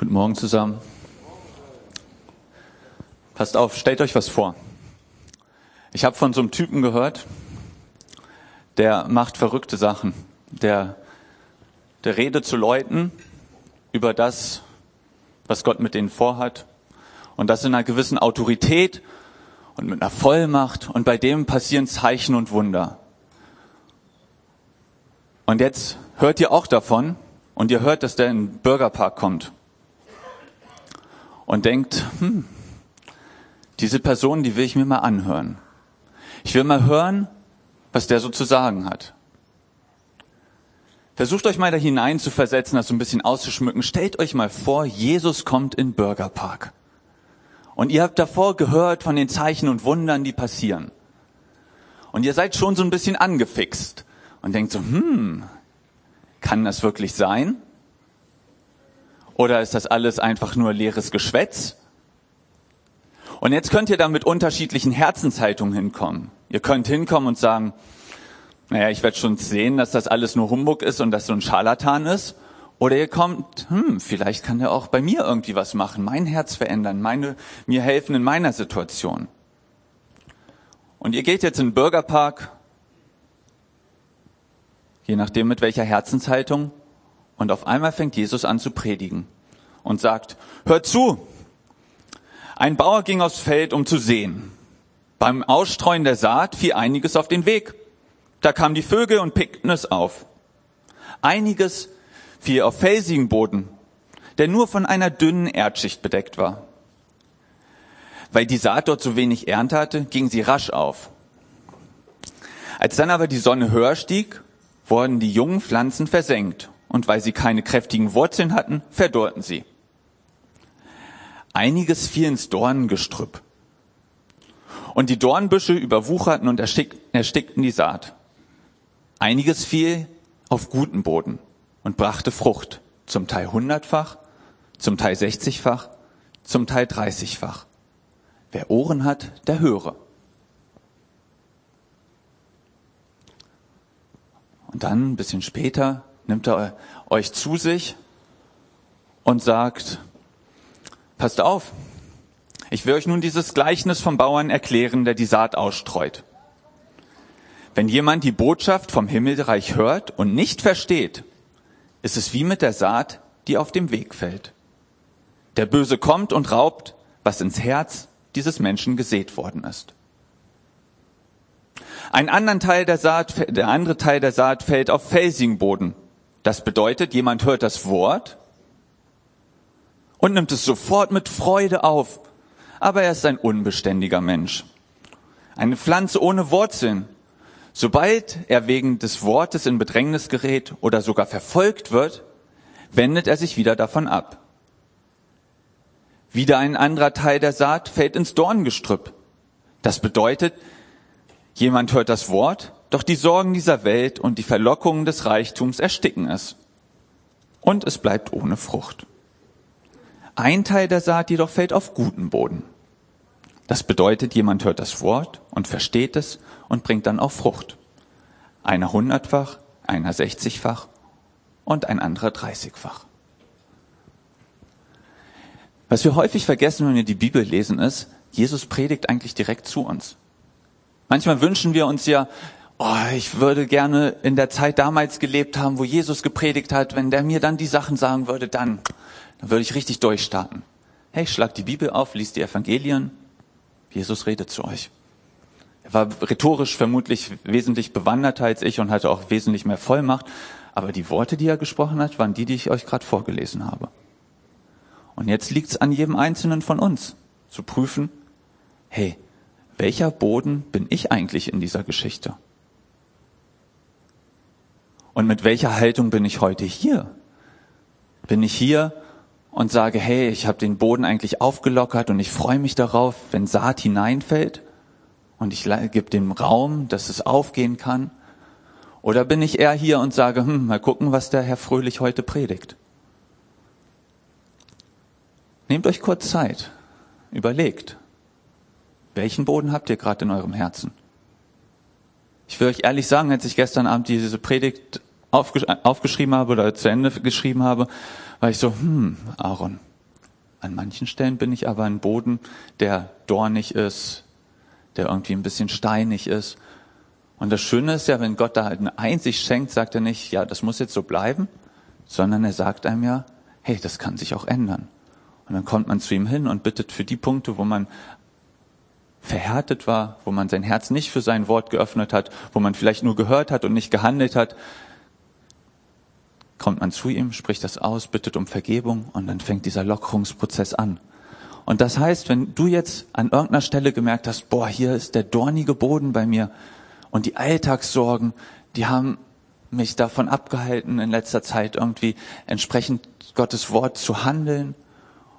Guten Morgen zusammen. Passt auf, stellt euch was vor. Ich habe von so einem Typen gehört, der macht verrückte Sachen. Der, der redet zu Leuten über das, was Gott mit denen vorhat. Und das in einer gewissen Autorität und mit einer Vollmacht. Und bei dem passieren Zeichen und Wunder. Und jetzt hört ihr auch davon und ihr hört, dass der in den Bürgerpark kommt und denkt, hm, diese Person, die will ich mir mal anhören. Ich will mal hören, was der so zu sagen hat. Versucht euch mal da hinein zu versetzen, das so ein bisschen auszuschmücken. Stellt euch mal vor, Jesus kommt in Bürgerpark. Und ihr habt davor gehört von den Zeichen und Wundern, die passieren. Und ihr seid schon so ein bisschen angefixt und denkt so, hm, kann das wirklich sein? Oder ist das alles einfach nur leeres Geschwätz? Und jetzt könnt ihr da mit unterschiedlichen Herzenshaltungen hinkommen. Ihr könnt hinkommen und sagen, naja, ich werde schon sehen, dass das alles nur Humbug ist und dass so ein Scharlatan ist. Oder ihr kommt, hm, vielleicht kann der auch bei mir irgendwie was machen, mein Herz verändern, meine, mir helfen in meiner Situation. Und ihr geht jetzt in den Bürgerpark, je nachdem mit welcher Herzenshaltung, und auf einmal fängt Jesus an zu predigen und sagt, hört zu, ein Bauer ging aufs Feld, um zu sehen. Beim Ausstreuen der Saat fiel einiges auf den Weg. Da kamen die Vögel und pickten es auf. Einiges fiel auf felsigen Boden, der nur von einer dünnen Erdschicht bedeckt war. Weil die Saat dort so wenig Ernte hatte, ging sie rasch auf. Als dann aber die Sonne höher stieg, wurden die jungen Pflanzen versenkt und weil sie keine kräftigen Wurzeln hatten, verdorrten sie. Einiges fiel ins Dornengestrüpp. Und die Dornbüsche überwucherten und erstickten die Saat. Einiges fiel auf guten Boden und brachte Frucht, zum Teil hundertfach, zum Teil sechzigfach, zum Teil dreißigfach. Wer Ohren hat, der höre. Und dann, ein bisschen später, nimmt er euch zu sich und sagt, passt auf, ich will euch nun dieses Gleichnis vom Bauern erklären, der die Saat ausstreut. Wenn jemand die Botschaft vom Himmelreich hört und nicht versteht, ist es wie mit der Saat, die auf dem Weg fällt. Der Böse kommt und raubt, was ins Herz dieses Menschen gesät worden ist. Ein anderen Teil der Saat, der andere Teil der Saat fällt auf felsigen Boden. Das bedeutet, jemand hört das Wort und nimmt es sofort mit Freude auf. Aber er ist ein unbeständiger Mensch. Eine Pflanze ohne Wurzeln. Sobald er wegen des Wortes in Bedrängnis gerät oder sogar verfolgt wird, wendet er sich wieder davon ab. Wieder ein anderer Teil der Saat fällt ins Dorngestrüpp. Das bedeutet, jemand hört das Wort, doch die Sorgen dieser Welt und die Verlockungen des Reichtums ersticken es. Und es bleibt ohne Frucht. Ein Teil der Saat jedoch fällt auf guten Boden. Das bedeutet, jemand hört das Wort und versteht es und bringt dann auch Frucht. Einer hundertfach, einer sechzigfach und ein anderer dreißigfach. Was wir häufig vergessen, wenn wir die Bibel lesen, ist, Jesus predigt eigentlich direkt zu uns. Manchmal wünschen wir uns ja, oh, ich würde gerne in der Zeit damals gelebt haben, wo Jesus gepredigt hat. Wenn der mir dann die Sachen sagen würde, dann, dann würde ich richtig durchstarten. Hey, schlag die Bibel auf, liest die Evangelien. Jesus redet zu euch. Er war rhetorisch vermutlich wesentlich bewanderter als ich und hatte auch wesentlich mehr Vollmacht. Aber die Worte, die er gesprochen hat, waren die, die ich euch gerade vorgelesen habe. Und jetzt liegt es an jedem Einzelnen von uns, zu prüfen, hey, welcher Boden bin ich eigentlich in dieser Geschichte? Und mit welcher Haltung bin ich heute hier? Bin ich hier und sage, hey, ich habe den Boden eigentlich aufgelockert und ich freue mich darauf, wenn Saat hineinfällt und ich gebe dem Raum, dass es aufgehen kann? Oder bin ich eher hier und sage, hm, mal gucken, was der Herr Fröhlich heute predigt? Nehmt euch kurz Zeit, überlegt, welchen Boden habt ihr gerade in eurem Herzen? Ich will euch ehrlich sagen, als ich gestern Abend diese Predigt aufgesch aufgeschrieben habe oder zu Ende geschrieben habe, war ich so, hm, Aaron, An manchen Stellen bin ich aber ein Boden, der dornig ist, der irgendwie ein bisschen steinig ist. Und das Schöne ist ja, wenn Gott da eine Einsicht schenkt, sagt er nicht, ja, das muss jetzt so bleiben, sondern er sagt einem ja, hey, das kann sich auch ändern. Und dann kommt man zu ihm hin und bittet für die Punkte, wo man verhärtet war, wo man sein Herz nicht für sein Wort geöffnet hat, wo man vielleicht nur gehört hat und nicht gehandelt hat, kommt man zu ihm, spricht das aus, bittet um Vergebung und dann fängt dieser Lockerungsprozess an. Und das heißt, wenn du jetzt an irgendeiner Stelle gemerkt hast, boah, hier ist der dornige Boden bei mir und die Alltagssorgen, die haben mich davon abgehalten, in letzter Zeit irgendwie entsprechend Gottes Wort zu handeln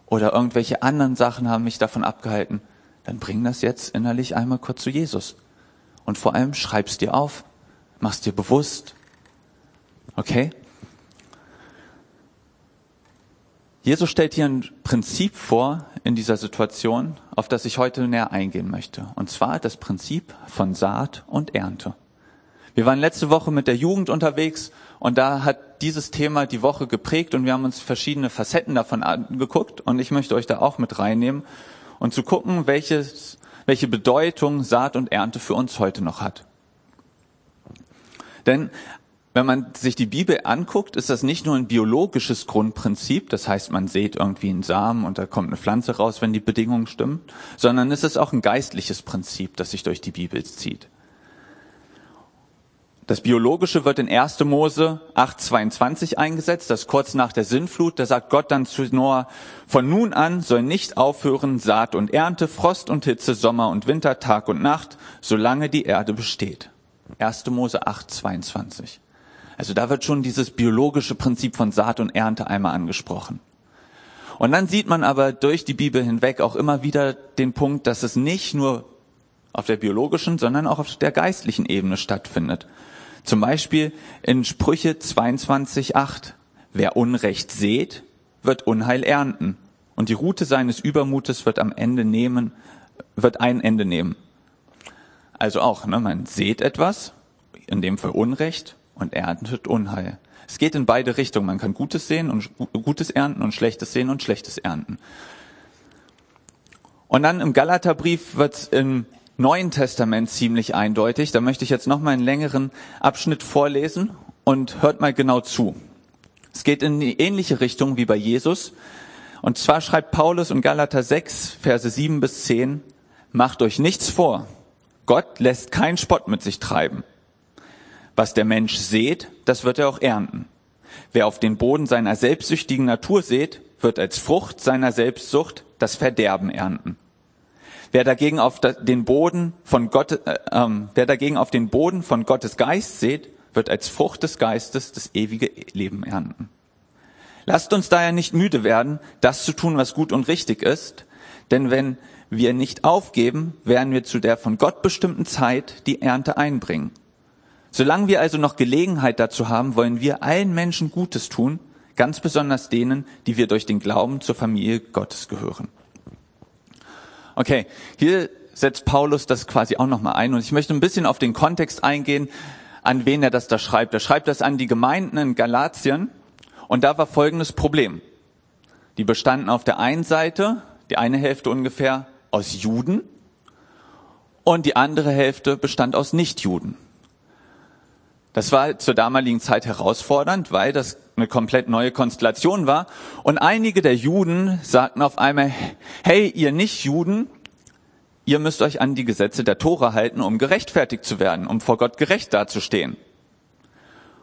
oder irgendwelche anderen Sachen haben mich davon abgehalten, dann bring das jetzt innerlich einmal kurz zu Jesus. Und vor allem schreib's dir auf, mach's dir bewusst. Okay? Jesus stellt hier ein Prinzip vor in dieser Situation, auf das ich heute näher eingehen möchte. Und zwar das Prinzip von Saat und Ernte. Wir waren letzte Woche mit der Jugend unterwegs und da hat dieses Thema die Woche geprägt und wir haben uns verschiedene Facetten davon angeguckt und ich möchte euch da auch mit reinnehmen und zu gucken, welches, welche Bedeutung Saat und Ernte für uns heute noch hat. Denn wenn man sich die Bibel anguckt, ist das nicht nur ein biologisches Grundprinzip, das heißt, man sät irgendwie einen Samen und da kommt eine Pflanze raus, wenn die Bedingungen stimmen, sondern es ist auch ein geistliches Prinzip, das sich durch die Bibel zieht. Das Biologische wird in 1. Mose 8.22 eingesetzt, das kurz nach der Sinnflut, da sagt Gott dann zu Noah, von nun an soll nicht aufhören Saat und Ernte, Frost und Hitze, Sommer und Winter, Tag und Nacht, solange die Erde besteht. 1. Mose 8.22. Also da wird schon dieses biologische Prinzip von Saat und Ernte einmal angesprochen. Und dann sieht man aber durch die Bibel hinweg auch immer wieder den Punkt, dass es nicht nur auf der biologischen, sondern auch auf der geistlichen Ebene stattfindet. Zum Beispiel in Sprüche 22.8. Wer Unrecht sät, wird Unheil ernten. Und die Route seines Übermutes wird am Ende nehmen, wird ein Ende nehmen. Also auch, ne, man sät etwas, in dem Fall Unrecht, und erntet Unheil. Es geht in beide Richtungen. Man kann Gutes sehen und Gutes ernten und Schlechtes sehen und Schlechtes ernten. Und dann im Galaterbrief wird im Neuen Testament ziemlich eindeutig. Da möchte ich jetzt noch mal einen längeren Abschnitt vorlesen und hört mal genau zu. Es geht in die ähnliche Richtung wie bei Jesus. Und zwar schreibt Paulus in Galater 6, Verse 7 bis 10, Macht euch nichts vor. Gott lässt keinen Spott mit sich treiben. Was der Mensch sät, das wird er auch ernten. Wer auf den Boden seiner selbstsüchtigen Natur sät, wird als Frucht seiner Selbstsucht das Verderben ernten. Wer dagegen auf den Boden von Gott, äh, äh, wer dagegen auf den Boden von Gottes Geist sät, wird als Frucht des Geistes das ewige Leben ernten. Lasst uns daher nicht müde werden, das zu tun, was gut und richtig ist, denn wenn wir nicht aufgeben, werden wir zu der von Gott bestimmten Zeit die Ernte einbringen. Solange wir also noch Gelegenheit dazu haben, wollen wir allen Menschen Gutes tun, ganz besonders denen, die wir durch den Glauben zur Familie Gottes gehören. Okay, hier setzt Paulus das quasi auch nochmal ein und ich möchte ein bisschen auf den Kontext eingehen, an wen er das da schreibt. Er schreibt das an die Gemeinden in Galatien und da war folgendes Problem. Die bestanden auf der einen Seite, die eine Hälfte ungefähr, aus Juden und die andere Hälfte bestand aus Nichtjuden. Das war zur damaligen Zeit herausfordernd, weil das eine komplett neue Konstellation war. Und einige der Juden sagten auf einmal, hey, ihr Nicht-Juden, ihr müsst euch an die Gesetze der Tora halten, um gerechtfertigt zu werden, um vor Gott gerecht dazustehen.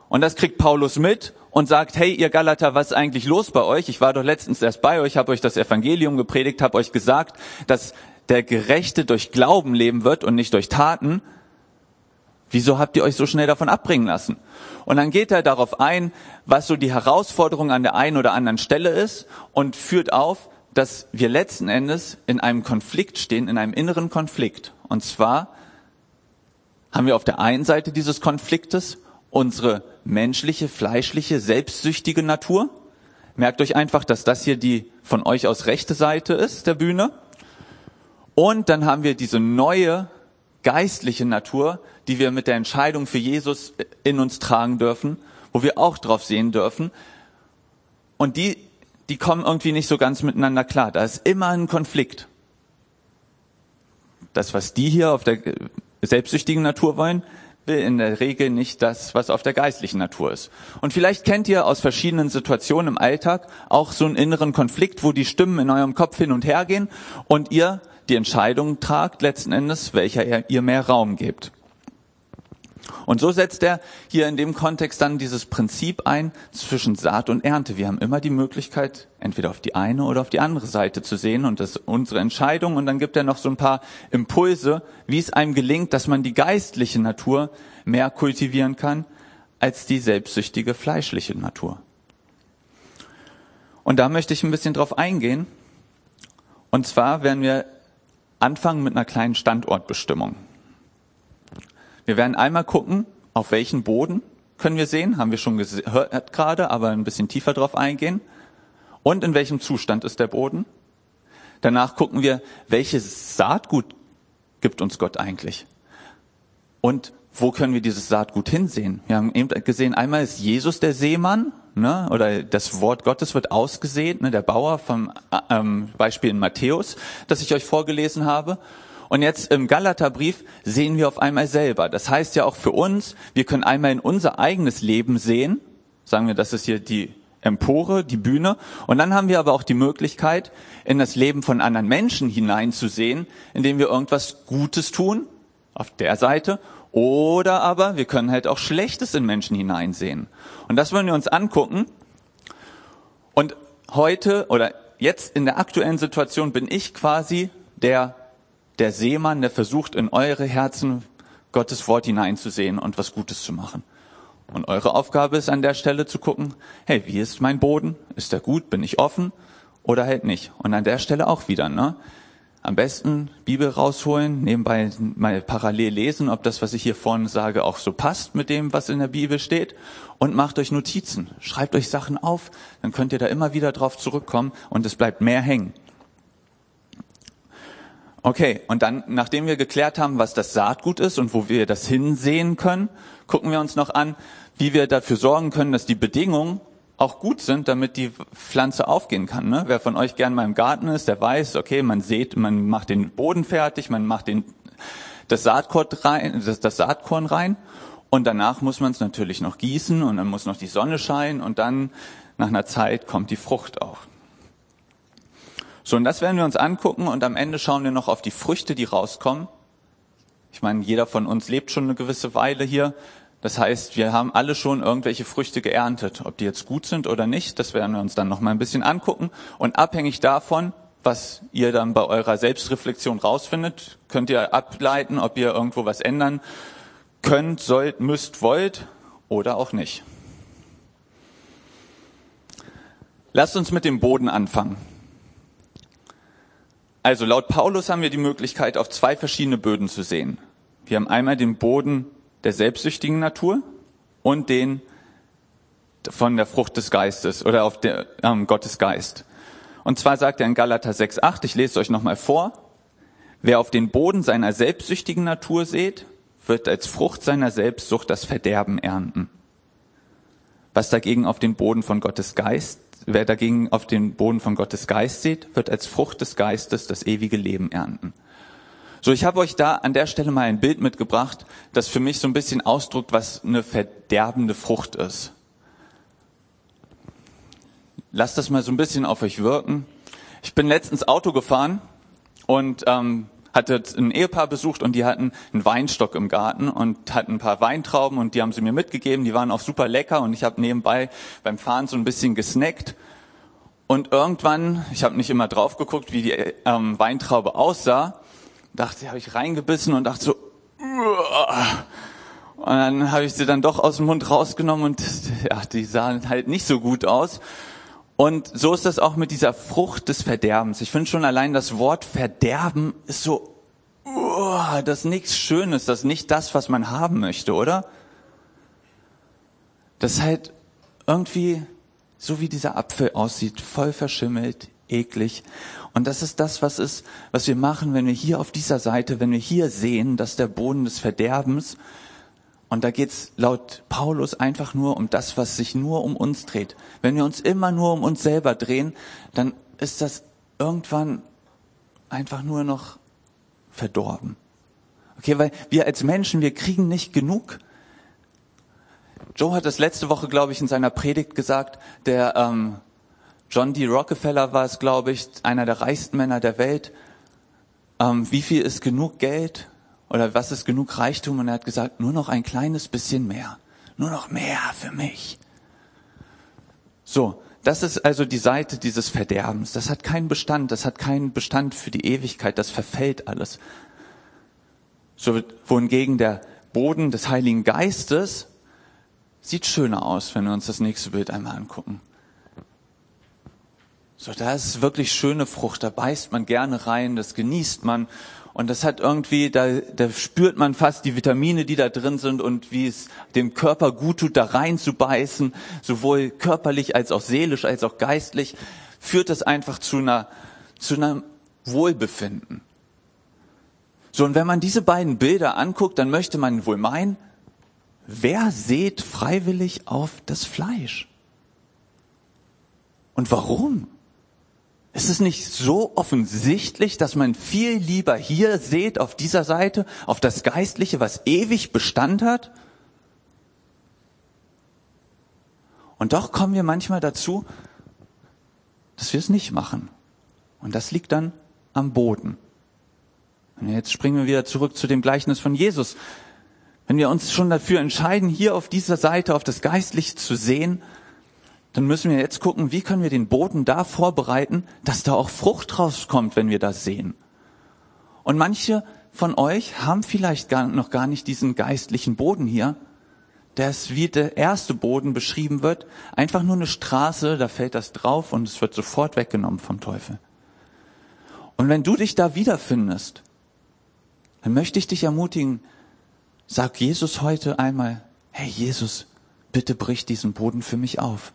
Und das kriegt Paulus mit und sagt, hey, ihr Galater, was ist eigentlich los bei euch? Ich war doch letztens erst bei euch, habe euch das Evangelium gepredigt, habe euch gesagt, dass der Gerechte durch Glauben leben wird und nicht durch Taten. Wieso habt ihr euch so schnell davon abbringen lassen? Und dann geht er darauf ein, was so die Herausforderung an der einen oder anderen Stelle ist und führt auf, dass wir letzten Endes in einem Konflikt stehen, in einem inneren Konflikt. Und zwar haben wir auf der einen Seite dieses Konfliktes unsere menschliche, fleischliche, selbstsüchtige Natur. Merkt euch einfach, dass das hier die von euch aus rechte Seite ist, der Bühne. Und dann haben wir diese neue geistliche Natur, die wir mit der Entscheidung für Jesus in uns tragen dürfen, wo wir auch drauf sehen dürfen. Und die die kommen irgendwie nicht so ganz miteinander klar. Da ist immer ein Konflikt. Das, was die hier auf der selbstsüchtigen Natur wollen, will in der Regel nicht das, was auf der geistlichen Natur ist. Und vielleicht kennt ihr aus verschiedenen Situationen im Alltag auch so einen inneren Konflikt, wo die Stimmen in eurem Kopf hin und her gehen und ihr die Entscheidung tragt letzten Endes, welcher ihr mehr Raum gebt. Und so setzt er hier in dem Kontext dann dieses Prinzip ein zwischen Saat und Ernte. Wir haben immer die Möglichkeit, entweder auf die eine oder auf die andere Seite zu sehen und das ist unsere Entscheidung. Und dann gibt er noch so ein paar Impulse, wie es einem gelingt, dass man die geistliche Natur mehr kultivieren kann als die selbstsüchtige fleischliche Natur. Und da möchte ich ein bisschen drauf eingehen. Und zwar werden wir anfangen mit einer kleinen Standortbestimmung. Wir werden einmal gucken, auf welchen Boden können wir sehen, haben wir schon gehört gerade, aber ein bisschen tiefer drauf eingehen. Und in welchem Zustand ist der Boden? Danach gucken wir, welches Saatgut gibt uns Gott eigentlich? Und wo können wir dieses Saatgut hinsehen? Wir haben eben gesehen, einmal ist Jesus der Seemann, ne, oder das Wort Gottes wird ausgesät, ne, der Bauer vom ähm, Beispiel in Matthäus, das ich euch vorgelesen habe. Und jetzt im Galaterbrief sehen wir auf einmal selber. Das heißt ja auch für uns, wir können einmal in unser eigenes Leben sehen. Sagen wir, das ist hier die Empore, die Bühne. Und dann haben wir aber auch die Möglichkeit, in das Leben von anderen Menschen hineinzusehen, indem wir irgendwas Gutes tun, auf der Seite. Oder aber wir können halt auch Schlechtes in Menschen hineinsehen. Und das wollen wir uns angucken. Und heute oder jetzt in der aktuellen Situation bin ich quasi der der Seemann, der versucht, in eure Herzen Gottes Wort hineinzusehen und was Gutes zu machen. Und eure Aufgabe ist an der Stelle zu gucken, hey, wie ist mein Boden? Ist der gut? Bin ich offen? Oder halt nicht? Und an der Stelle auch wieder, ne? Am besten Bibel rausholen, nebenbei mal parallel lesen, ob das, was ich hier vorne sage, auch so passt mit dem, was in der Bibel steht. Und macht euch Notizen. Schreibt euch Sachen auf, dann könnt ihr da immer wieder drauf zurückkommen und es bleibt mehr hängen. Okay, und dann, nachdem wir geklärt haben, was das Saatgut ist und wo wir das hinsehen können, gucken wir uns noch an, wie wir dafür sorgen können, dass die Bedingungen auch gut sind, damit die Pflanze aufgehen kann. Ne? Wer von euch gern mal im Garten ist, der weiß, okay, man sieht, man macht den Boden fertig, man macht den, das, Saatkorn rein, das, das Saatkorn rein und danach muss man es natürlich noch gießen und dann muss noch die Sonne scheinen und dann nach einer Zeit kommt die Frucht auch. So, und das werden wir uns angucken und am Ende schauen wir noch auf die Früchte, die rauskommen. Ich meine, jeder von uns lebt schon eine gewisse Weile hier. Das heißt, wir haben alle schon irgendwelche Früchte geerntet. Ob die jetzt gut sind oder nicht, das werden wir uns dann noch mal ein bisschen angucken. Und abhängig davon, was ihr dann bei eurer Selbstreflexion rausfindet, könnt ihr ableiten, ob ihr irgendwo was ändern könnt, sollt, müsst, wollt oder auch nicht. Lasst uns mit dem Boden anfangen. Also laut Paulus haben wir die Möglichkeit, auf zwei verschiedene Böden zu sehen. Wir haben einmal den Boden der selbstsüchtigen Natur und den von der Frucht des Geistes oder auf der ähm, Gottes Geist. Und zwar sagt er in Galater 6,8, ich lese es euch nochmal vor, wer auf den Boden seiner selbstsüchtigen Natur sät, wird als Frucht seiner Selbstsucht das Verderben ernten. Was dagegen auf den Boden von Gottes Geist Wer dagegen auf den Boden von Gottes Geist sieht, wird als Frucht des Geistes das ewige Leben ernten. So, ich habe euch da an der Stelle mal ein Bild mitgebracht, das für mich so ein bisschen ausdrückt, was eine verderbende Frucht ist. Lasst das mal so ein bisschen auf euch wirken. Ich bin letztens Auto gefahren und ähm, hatte ein Ehepaar besucht und die hatten einen Weinstock im Garten und hatten ein paar Weintrauben und die haben sie mir mitgegeben. Die waren auch super lecker und ich habe nebenbei beim Fahren so ein bisschen gesnackt. Und irgendwann, ich habe nicht immer drauf geguckt, wie die ähm, Weintraube aussah, dachte, habe ich reingebissen und dachte so, Uah. und dann habe ich sie dann doch aus dem Mund rausgenommen und ja, die sahen halt nicht so gut aus. Und so ist das auch mit dieser Frucht des Verderbens. Ich finde schon allein das Wort Verderben ist so, uh, das ist nichts Schönes, das ist nicht das, was man haben möchte, oder? Das ist halt irgendwie so wie dieser Apfel aussieht, voll verschimmelt, eklig. Und das ist das, was ist, was wir machen, wenn wir hier auf dieser Seite, wenn wir hier sehen, dass der Boden des Verderbens Und da geht's laut Paulus einfach nur um das, was sich nur um uns dreht. Wenn wir uns immer nur um uns selber drehen, dann ist das irgendwann einfach nur noch verdorben. Okay, weil wir als Menschen, wir kriegen nicht genug. Joe hat das letzte Woche, glaube ich, in seiner Predigt gesagt, der ähm, John D. Rockefeller war es, glaube ich, einer der reichsten Männer der Welt. Ähm, wie viel ist genug Geld? Oder was ist genug Reichtum? Und er hat gesagt, nur noch ein kleines bisschen mehr. Nur noch mehr für mich. So, das ist also die Seite dieses Verderbens. Das hat keinen Bestand. Das hat keinen Bestand für die Ewigkeit. Das verfällt alles. So, wohingegen der Boden des Heiligen Geistes sieht schöner aus, wenn wir uns das nächste Bild einmal angucken. So, da ist wirklich schöne Frucht, da beißt man gerne rein, das genießt man und das hat irgendwie, da, da spürt man fast die Vitamine, die da drin sind und wie es dem Körper gut tut, da rein zu beißen, sowohl körperlich als auch seelisch als auch geistlich, führt das einfach zu einer, zu einem Wohlbefinden. So, und wenn man diese beiden Bilder anguckt, dann möchte man wohl meinen, wer sät freiwillig auf das Fleisch? Und warum? Ist es nicht so offensichtlich, dass man viel lieber hier seht, auf dieser Seite, auf das Geistliche, was ewig Bestand hat? Und doch kommen wir manchmal dazu, dass wir es nicht machen. Und das liegt dann am Boden. Und jetzt springen wir wieder zurück zu dem Gleichnis von Jesus. Wenn wir uns schon dafür entscheiden, hier auf dieser Seite auf das Geistliche zu sehen, dann müssen wir jetzt gucken, wie können wir den Boden da vorbereiten, dass da auch Frucht rauskommt, wenn wir das sehen. Und manche von euch haben vielleicht gar, noch gar nicht diesen geistlichen Boden hier, der ist wie der erste Boden beschrieben wird, einfach nur eine Straße, da fällt das drauf und es wird sofort weggenommen vom Teufel. Und wenn du dich da wiederfindest, dann möchte ich dich ermutigen, sag Jesus heute einmal, hey Jesus, bitte brich diesen Boden für mich auf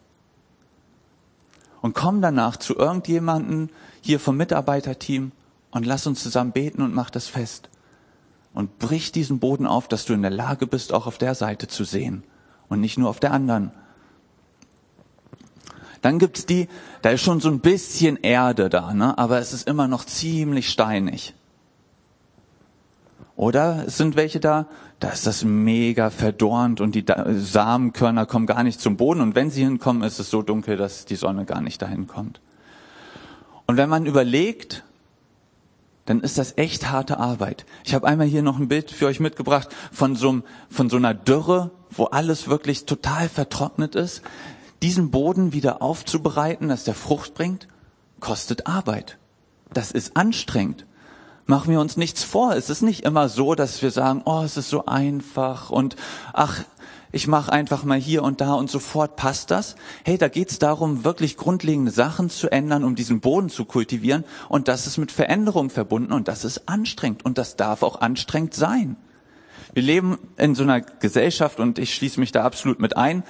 und komm danach zu irgendjemanden hier vom Mitarbeiterteam und lass uns zusammen beten und mach das fest. Und brich diesen Boden auf, dass du in der Lage bist, auch auf der Seite zu sehen und nicht nur auf der anderen. Dann gibt's die, da ist schon so ein bisschen Erde da, ne? aber es ist immer noch ziemlich steinig. Oder es sind welche da, da ist das mega verdornt und die Samenkörner kommen gar nicht zum Boden und wenn sie hinkommen, ist es so dunkel, dass die Sonne gar nicht dahin kommt. Und wenn man überlegt, dann ist das echt harte Arbeit. Ich habe einmal hier noch ein Bild für euch mitgebracht von so, von so einer Dürre, wo alles wirklich total vertrocknet ist. Diesen Boden wieder aufzubereiten, dass der Frucht bringt, kostet Arbeit. Das ist anstrengend machen wir uns nichts vor. Es ist nicht immer so, dass wir sagen, oh, es ist so einfach und ach, ich mache einfach mal hier und da und sofort passt das. Hey, da geht's darum, wirklich grundlegende Sachen zu ändern, um diesen Boden zu kultivieren. Und das ist mit Veränderung verbunden und das ist anstrengend und das darf auch anstrengend sein. Wir leben in so einer Gesellschaft und ich schließe mich da absolut mit ein.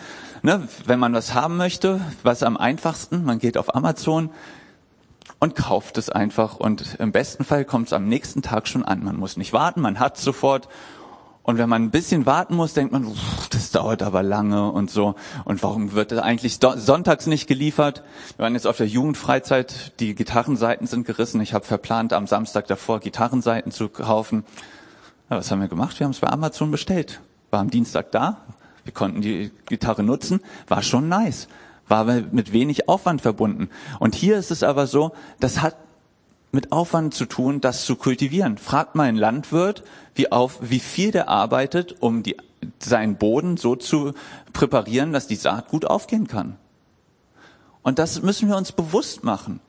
Ne, wenn man was haben möchte, was am einfachsten, man geht auf Amazon, und kauft es einfach und im besten Fall kommt es am nächsten Tag schon an. Man muss nicht warten, man hat sofort und wenn man ein bisschen warten muss, denkt man, das dauert aber lange und so. Und warum wird das eigentlich sonntags nicht geliefert? Wir waren jetzt auf der Jugendfreizeit, die Gitarrenseiten sind gerissen. Ich habe verplant, am Samstag davor Gitarrenseiten zu kaufen. Ja, was haben wir gemacht? Wir haben es bei Amazon bestellt. War am Dienstag da. Wir konnten die Gitarre nutzen. War schon nice war mit wenig Aufwand verbunden. Und hier ist es aber so, das hat mit Aufwand zu tun, das zu kultivieren. Fragt mal einen Landwirt, wie, auf, wie viel der arbeitet, um die, seinen Boden so zu präparieren, dass die Saat gut aufgehen kann. Und das müssen wir uns bewusst machen.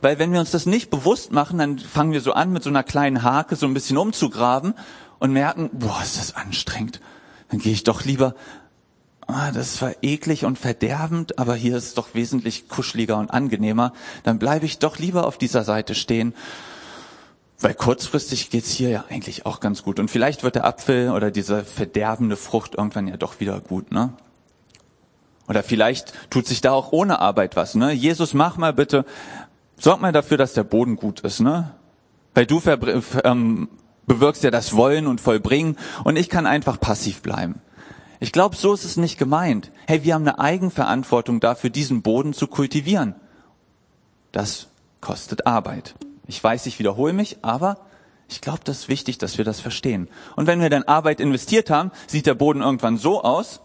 Weil wenn wir uns das nicht bewusst machen, dann fangen wir so an, mit so einer kleinen Hake so ein bisschen umzugraben und merken, boah, ist das anstrengend. Dann gehe ich doch lieber ah, das war eklig und verderbend, aber hier ist es doch wesentlich kuscheliger und angenehmer, dann bleibe ich doch lieber auf dieser Seite stehen, weil kurzfristig geht's hier ja eigentlich auch ganz gut. Und vielleicht wird der Apfel oder diese verderbende Frucht irgendwann ja doch wieder gut, ne? Oder vielleicht tut sich da auch ohne Arbeit was, ne? Jesus, mach mal bitte, sorg mal dafür, dass der Boden gut ist, ne? Weil du ähm, bewirkst ja das Wollen und Vollbringen und ich kann einfach passiv bleiben. Ich glaube, so ist es nicht gemeint. Hey, wir haben eine Eigenverantwortung dafür, diesen Boden zu kultivieren. Das kostet Arbeit. Ich weiß, ich wiederhole mich, aber ich glaube, das ist wichtig, dass wir das verstehen. Und wenn wir dann Arbeit investiert haben, sieht der Boden irgendwann so aus,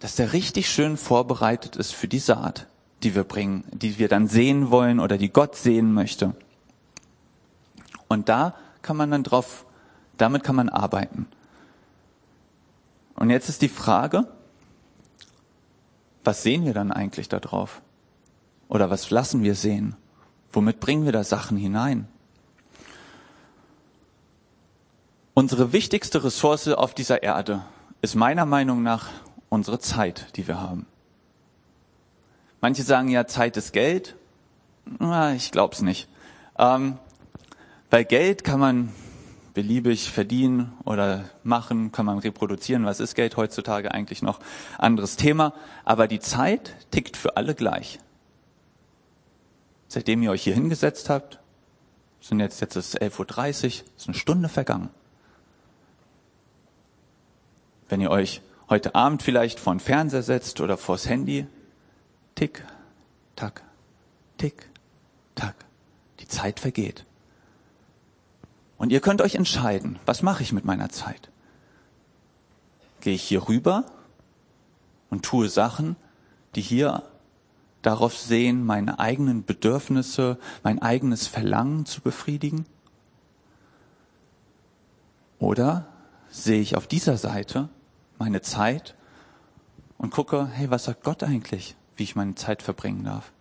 dass der richtig schön vorbereitet ist für die Saat, die wir bringen, die wir dann sehen wollen oder die Gott sehen möchte. Und da kann man dann drauf, damit kann man arbeiten. Und jetzt ist die Frage, was sehen wir dann eigentlich da drauf? Oder was lassen wir sehen? Womit bringen wir da Sachen hinein? Unsere wichtigste Ressource auf dieser Erde ist meiner Meinung nach unsere Zeit, die wir haben. Manche sagen ja, Zeit ist Geld. Na, ich glaube es nicht. Ähm, weil Geld kann man beliebig verdienen oder machen, kann man reproduzieren. Was ist Geld heutzutage eigentlich noch? Anderes Thema. Aber die Zeit tickt für alle gleich. Seitdem ihr euch hier hingesetzt habt, sind jetzt, jetzt ist 11.30 Uhr, ist eine Stunde vergangen. Wenn ihr euch heute Abend vielleicht vor den Fernseher setzt oder vors Handy, tick, tack, tick, tack, die Zeit vergeht. Und ihr könnt euch entscheiden, was mache ich mit meiner Zeit? Gehe ich hier rüber und tue Sachen, die hier darauf sehen, meine eigenen Bedürfnisse, mein eigenes Verlangen zu befriedigen? Oder sehe ich auf dieser Seite meine Zeit und gucke, hey, was sagt Gott eigentlich, wie ich meine Zeit verbringen darf?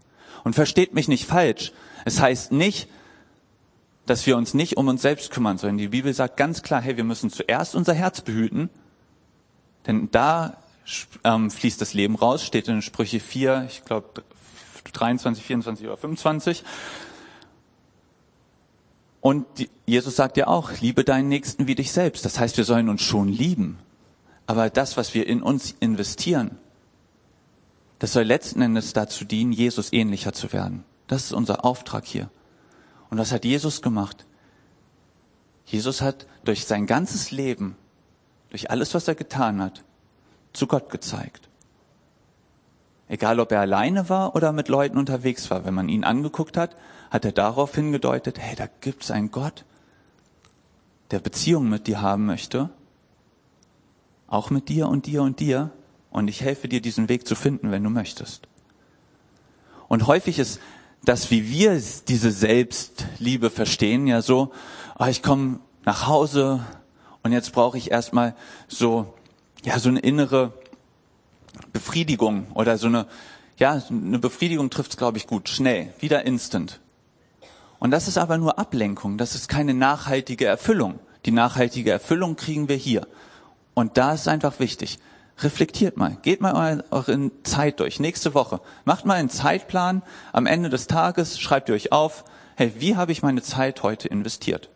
Und versteht mich nicht falsch. Es heißt nicht, dass wir uns nicht um uns selbst kümmern sollen. Die Bibel sagt ganz klar, hey, wir müssen zuerst unser Herz behüten, denn da ähm, fließt das Leben raus, steht in Sprüche 4, ich glaube 23, 24 oder 25. Und Jesus sagt ja auch, liebe deinen Nächsten wie dich selbst. Das heißt, wir sollen uns schon lieben. Aber das, was wir in uns investieren, das soll letzten Endes dazu dienen, Jesus ähnlicher zu werden. Das ist unser Auftrag hier. Und was hat Jesus gemacht? Jesus hat durch sein ganzes Leben, durch alles, was er getan hat, zu Gott gezeigt. Egal, ob er alleine war oder mit Leuten unterwegs war. Wenn man ihn angeguckt hat, hat er darauf hingedeutet, hey, da gibt's einen Gott, der Beziehungen mit dir haben möchte. Auch mit dir und dir und dir. Und ich helfe dir, diesen Weg zu finden, wenn du möchtest. Und häufig ist das, wie wir diese Selbstliebe verstehen, ja so, ah, ich komme nach Hause und jetzt brauche ich erstmal so, ja, so eine innere Befriedigung oder so eine, ja, eine Befriedigung trifft es, glaube ich, gut, schnell, wieder instant. Und das ist aber nur Ablenkung, das ist keine nachhaltige Erfüllung. Die nachhaltige Erfüllung kriegen wir hier. Und da ist einfach wichtig. Reflektiert mal, geht mal eure Zeit durch. Nächste Woche macht mal einen Zeitplan. Am Ende des Tages schreibt ihr euch auf, hey, wie habe ich meine Zeit heute investiert?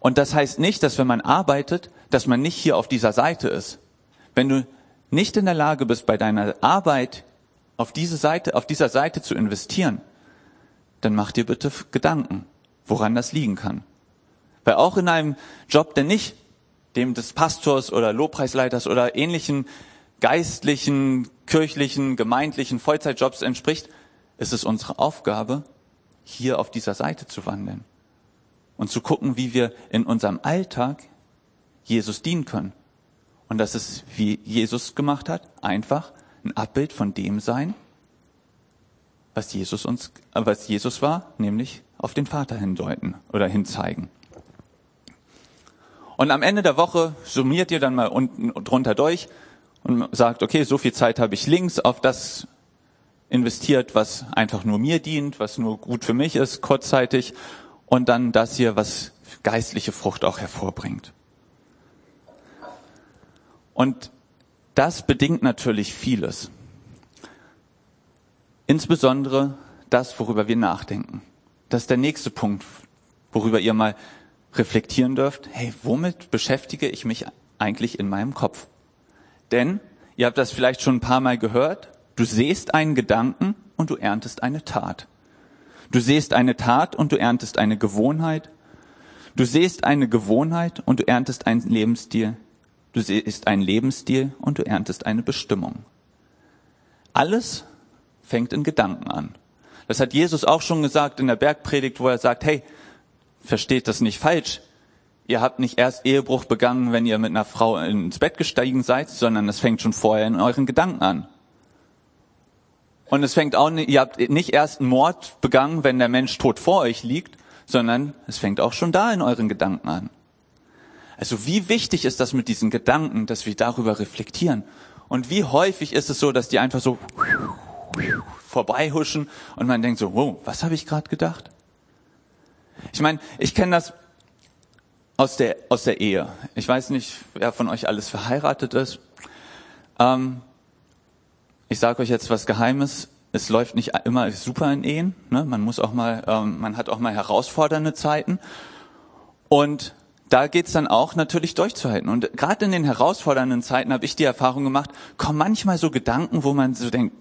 Und das heißt nicht, dass wenn man arbeitet, dass man nicht hier auf dieser Seite ist. Wenn du nicht in der Lage bist, bei deiner Arbeit auf diese Seite, auf dieser Seite zu investieren, dann mach dir bitte Gedanken, woran das liegen kann. Weil auch in einem Job, der nicht dem des Pastors oder Lobpreisleiters oder ähnlichen geistlichen, kirchlichen, gemeindlichen Vollzeitjobs entspricht, ist es unsere Aufgabe, hier auf dieser Seite zu wandeln und zu gucken, wie wir in unserem Alltag Jesus dienen können. Und das ist, wie Jesus gemacht hat, einfach ein Abbild von dem sein, was Jesus uns, äh, was Jesus war, nämlich auf den Vater hindeuten oder hinzeigen. Und am Ende der Woche summiert ihr dann mal unten drunter durch und sagt, okay, so viel Zeit habe ich links auf das investiert, was einfach nur mir dient, was nur gut für mich ist, kurzzeitig, und dann das hier, was geistliche Frucht auch hervorbringt. Und das bedingt natürlich vieles. Insbesondere das, worüber wir nachdenken. Das ist der nächste Punkt, worüber ihr mal reflektieren dürft, hey, womit beschäftige ich mich eigentlich in meinem Kopf? Denn, ihr habt das vielleicht schon ein paar Mal gehört, du siehst einen Gedanken und du erntest eine Tat. Du siehst eine Tat und du erntest eine Gewohnheit. Du siehst eine Gewohnheit und du erntest einen Lebensstil. Du siehst einen Lebensstil und du erntest eine Bestimmung. Alles fängt in Gedanken an. Das hat Jesus auch schon gesagt in der Bergpredigt, wo er sagt, hey, versteht das nicht falsch. Ihr habt nicht erst Ehebruch begangen, wenn ihr mit einer Frau ins Bett gestiegen seid, sondern es fängt schon vorher in euren Gedanken an. Und es fängt auch ihr habt nicht erst einen Mord begangen, wenn der Mensch tot vor euch liegt, sondern es fängt auch schon da in euren Gedanken an. Also wie wichtig ist das mit diesen Gedanken, dass wir darüber reflektieren? Und wie häufig ist es so, dass die einfach so vorbeihuschen und man denkt so, wow, was habe ich gerade gedacht? Ich meine, ich kenne das aus der, aus der Ehe. Ich weiß nicht, wer von euch alles verheiratet ist. Ähm, ich sage euch jetzt was Geheimes. Es läuft nicht immer super in Ehen. Ne? Man muss auch mal, ähm, man hat auch mal herausfordernde Zeiten. Und da geht's dann auch natürlich durchzuhalten. Und gerade in den herausfordernden Zeiten habe ich die Erfahrung gemacht, kommen manchmal so Gedanken, wo man so denkt,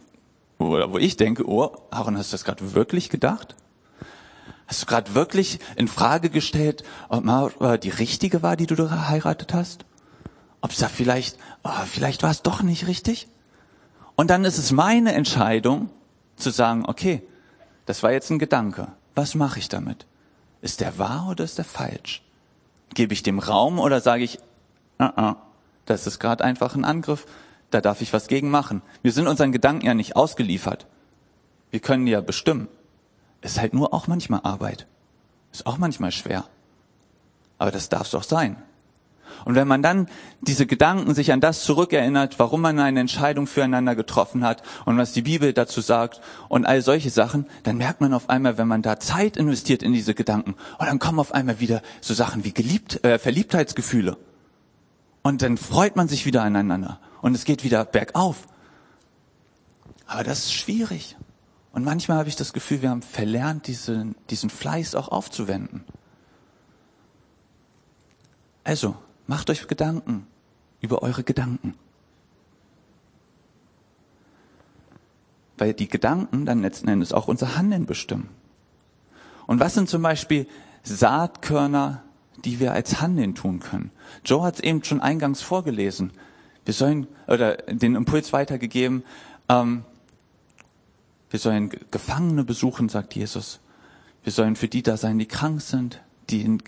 oder wo ich denke, oh, Aaron, hast du das gerade wirklich gedacht? Hast du gerade wirklich in Frage gestellt, ob mal die richtige war, die du geheiratet hast? Ob es da vielleicht, oh, vielleicht war es doch nicht richtig? Und dann ist es meine Entscheidung zu sagen, okay, das war jetzt ein Gedanke. Was mache ich damit? Ist der wahr oder ist der falsch? Gebe ich dem Raum oder sage ich, uh -uh, das ist gerade einfach ein Angriff, da darf ich was gegen machen. Wir sind unseren Gedanken ja nicht ausgeliefert. Wir können die ja bestimmen. Ist halt nur auch manchmal Arbeit. Ist auch manchmal schwer. Aber das darf es doch sein. Und wenn man dann diese Gedanken sich an das zurückerinnert, warum man eine Entscheidung füreinander getroffen hat und was die Bibel dazu sagt und all solche Sachen, dann merkt man auf einmal, wenn man da Zeit investiert in diese Gedanken, und dann kommen auf einmal wieder so Sachen wie geliebt, äh, Verliebtheitsgefühle. Und dann freut man sich wieder aneinander und es geht wieder bergauf. Aber das ist schwierig. Und manchmal habe ich das Gefühl, wir haben verlernt, diesen, diesen Fleiß auch aufzuwenden. Also, macht euch Gedanken über eure Gedanken. Weil die Gedanken dann letzten Endes auch unser Handeln bestimmen. Und was sind zum Beispiel Saatkörner, die wir als Handeln tun können? Joe hat es eben schon eingangs vorgelesen. Wir sollen, oder den Impuls weitergegeben, ähm, wir sollen Gefangene besuchen, sagt Jesus. Wir sollen für die da sein, die krank sind, die ihnen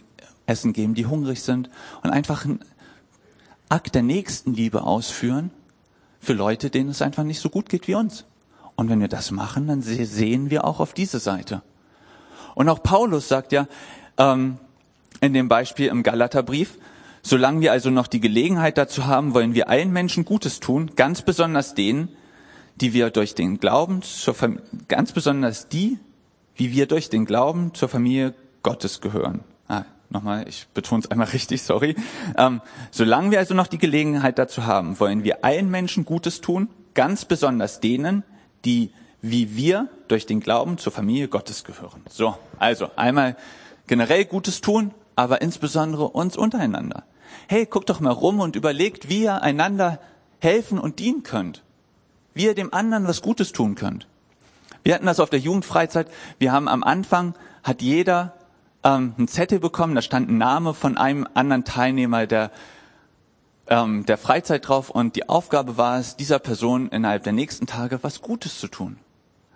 Essen geben, die hungrig sind und einfach einen Akt der Nächstenliebe ausführen für Leute, denen es einfach nicht so gut geht wie uns. Und wenn wir das machen, dann sehen wir auch auf diese Seite. Und auch Paulus sagt ja ähm, in dem Beispiel im Galaterbrief, solange wir also noch die Gelegenheit dazu haben, wollen wir allen Menschen Gutes tun, ganz besonders denen, die wir durch den Glauben zur Familie, ganz besonders die, wie wir durch den Glauben zur Familie Gottes gehören. Ah, nochmal, ich betone es einmal richtig, sorry. Ähm, solange wir also noch die Gelegenheit dazu haben, wollen wir allen Menschen Gutes tun, ganz besonders denen, die wie wir durch den Glauben zur Familie Gottes gehören. So, also einmal generell Gutes tun, aber insbesondere uns untereinander. Hey, guckt doch mal rum und überlegt, wie ihr einander helfen und dienen könnt wie ihr dem anderen was Gutes tun könnt. Wir hatten das auf der Jugendfreizeit. Wir haben am Anfang, hat jeder ähm, einen Zettel bekommen, da stand ein Name von einem anderen Teilnehmer der, ähm, der Freizeit drauf und die Aufgabe war es, dieser Person innerhalb der nächsten Tage was Gutes zu tun.